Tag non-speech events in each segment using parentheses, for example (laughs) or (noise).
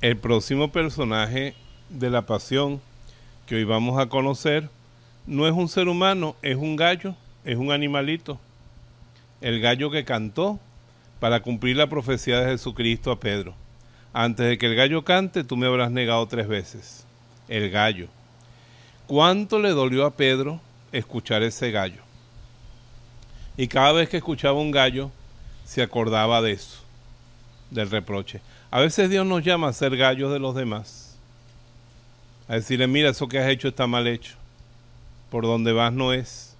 El próximo personaje de la pasión que hoy vamos a conocer no es un ser humano, es un gallo, es un animalito. El gallo que cantó para cumplir la profecía de Jesucristo a Pedro. Antes de que el gallo cante, tú me habrás negado tres veces. El gallo. ¿Cuánto le dolió a Pedro escuchar ese gallo? Y cada vez que escuchaba un gallo, se acordaba de eso, del reproche. A veces Dios nos llama a ser gallos de los demás. A decirle, mira, eso que has hecho está mal hecho. Por donde vas no es.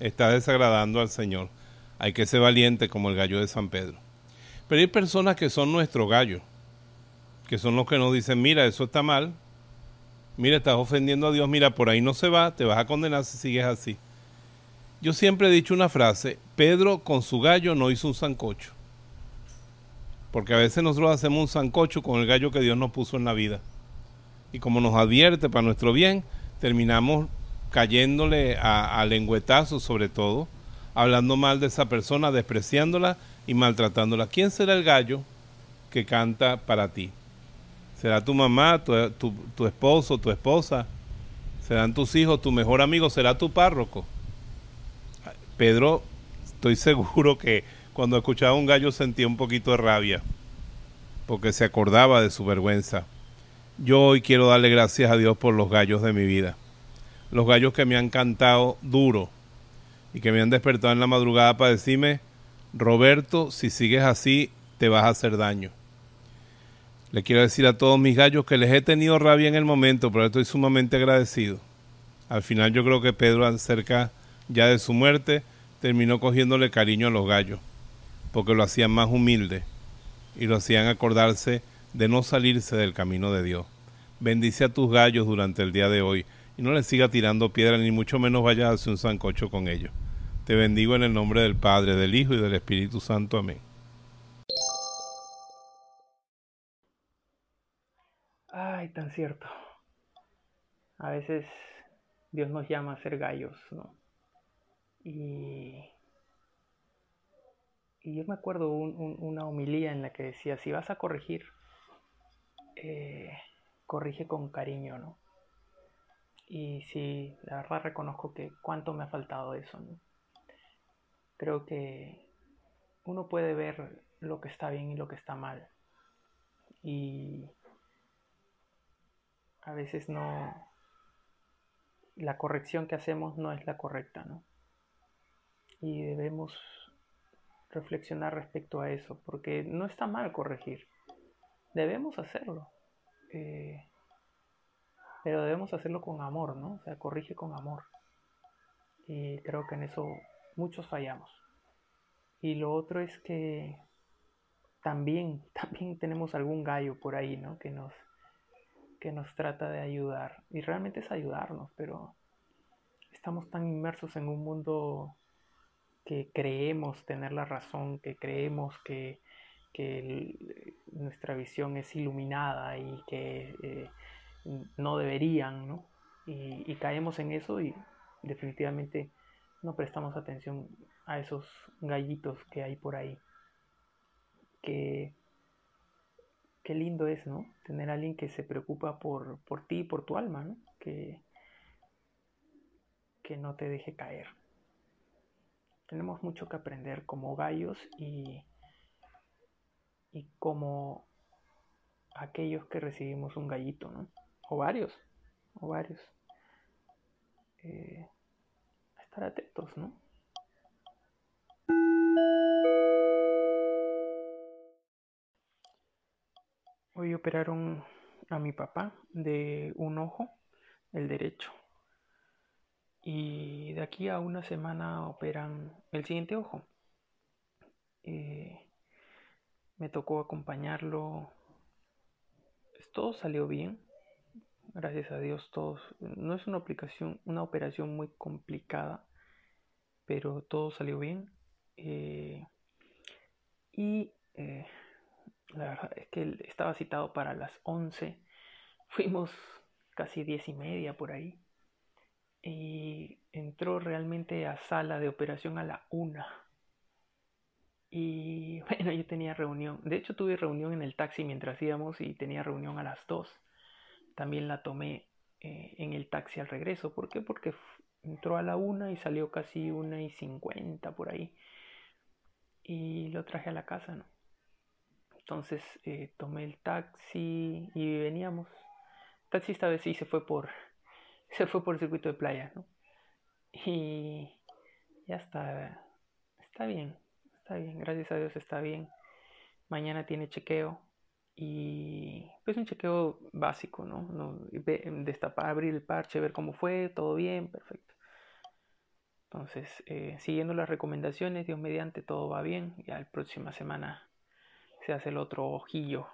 Estás desagradando al Señor. Hay que ser valiente como el gallo de San Pedro. Pero hay personas que son nuestro gallo, que son los que nos dicen, mira, eso está mal, mira, estás ofendiendo a Dios, mira, por ahí no se va, te vas a condenar si sigues así. Yo siempre he dicho una frase, Pedro con su gallo no hizo un sancocho. Porque a veces nosotros hacemos un sancocho con el gallo que Dios nos puso en la vida. Y como nos advierte para nuestro bien, terminamos cayéndole a, a lengüetazos sobre todo, hablando mal de esa persona, despreciándola y maltratándola. ¿Quién será el gallo que canta para ti? ¿Será tu mamá, tu, tu, tu esposo, tu esposa? ¿Serán tus hijos, tu mejor amigo? ¿Será tu párroco? Pedro, estoy (laughs) seguro que cuando escuchaba un gallo sentía un poquito de rabia, porque se acordaba de su vergüenza. Yo hoy quiero darle gracias a Dios por los gallos de mi vida. Los gallos que me han cantado duro y que me han despertado en la madrugada para decirme, Roberto, si sigues así, te vas a hacer daño. Le quiero decir a todos mis gallos que les he tenido rabia en el momento, pero estoy sumamente agradecido. Al final yo creo que Pedro acerca ya de su muerte, terminó cogiéndole cariño a los gallos, porque lo hacían más humilde y lo hacían acordarse de no salirse del camino de Dios. Bendice a tus gallos durante el día de hoy y no les siga tirando piedra ni mucho menos vayas a hacer un sancocho con ellos. Te bendigo en el nombre del Padre, del Hijo y del Espíritu Santo. Amén. Ay, tan cierto. A veces Dios nos llama a ser gallos, ¿no? Y, y yo me acuerdo un, un, una homilía en la que decía, si vas a corregir, eh, corrige con cariño, ¿no? Y sí, la verdad reconozco que cuánto me ha faltado eso, ¿no? Creo que uno puede ver lo que está bien y lo que está mal. Y a veces no, la corrección que hacemos no es la correcta, ¿no? y debemos reflexionar respecto a eso, porque no está mal corregir, debemos hacerlo, eh, pero debemos hacerlo con amor, ¿no? O sea, corrige con amor. Y creo que en eso muchos fallamos. Y lo otro es que también, (laughs) también tenemos algún gallo por ahí, ¿no? Que nos, que nos trata de ayudar. Y realmente es ayudarnos, pero estamos tan inmersos en un mundo que creemos tener la razón, que creemos que, que el, nuestra visión es iluminada y que eh, no deberían, ¿no? Y, y, caemos en eso y definitivamente no prestamos atención a esos gallitos que hay por ahí. Que qué lindo es, ¿no? Tener a alguien que se preocupa por, por ti y por tu alma, ¿no? Que, que no te deje caer. Tenemos mucho que aprender como gallos y, y como aquellos que recibimos un gallito, ¿no? O varios, o varios. Eh, estar atentos, ¿no? Hoy operaron a mi papá de un ojo, el derecho. Y de aquí a una semana operan el siguiente ojo. Eh, me tocó acompañarlo. Todo salió bien. Gracias a Dios, todos. No es una aplicación, una operación muy complicada, pero todo salió bien. Eh, y eh, la verdad es que estaba citado para las 11. Fuimos casi diez y media por ahí y entró realmente a sala de operación a la una. Y (laughs) bueno, yo tenía reunión. De hecho, tuve reunión en el taxi mientras íbamos y tenía reunión a las 2. También la tomé eh, en el taxi al regreso. ¿Por qué? Porque entró a la 1 y salió casi una y 50 por ahí. Y lo traje a la casa, ¿no? Entonces eh, tomé el taxi y veníamos. El taxi esta vez sí se fue por (laughs) se fue por el circuito de playa, ¿no? Y ya está, está bien, está bien, gracias a Dios está bien. Mañana tiene chequeo y pues un chequeo básico, ¿no? no destapar, abrir el parche, ver cómo fue, todo bien, perfecto. Entonces, eh, siguiendo las recomendaciones, Dios mediante, todo va bien. Ya la próxima semana se hace el otro ojillo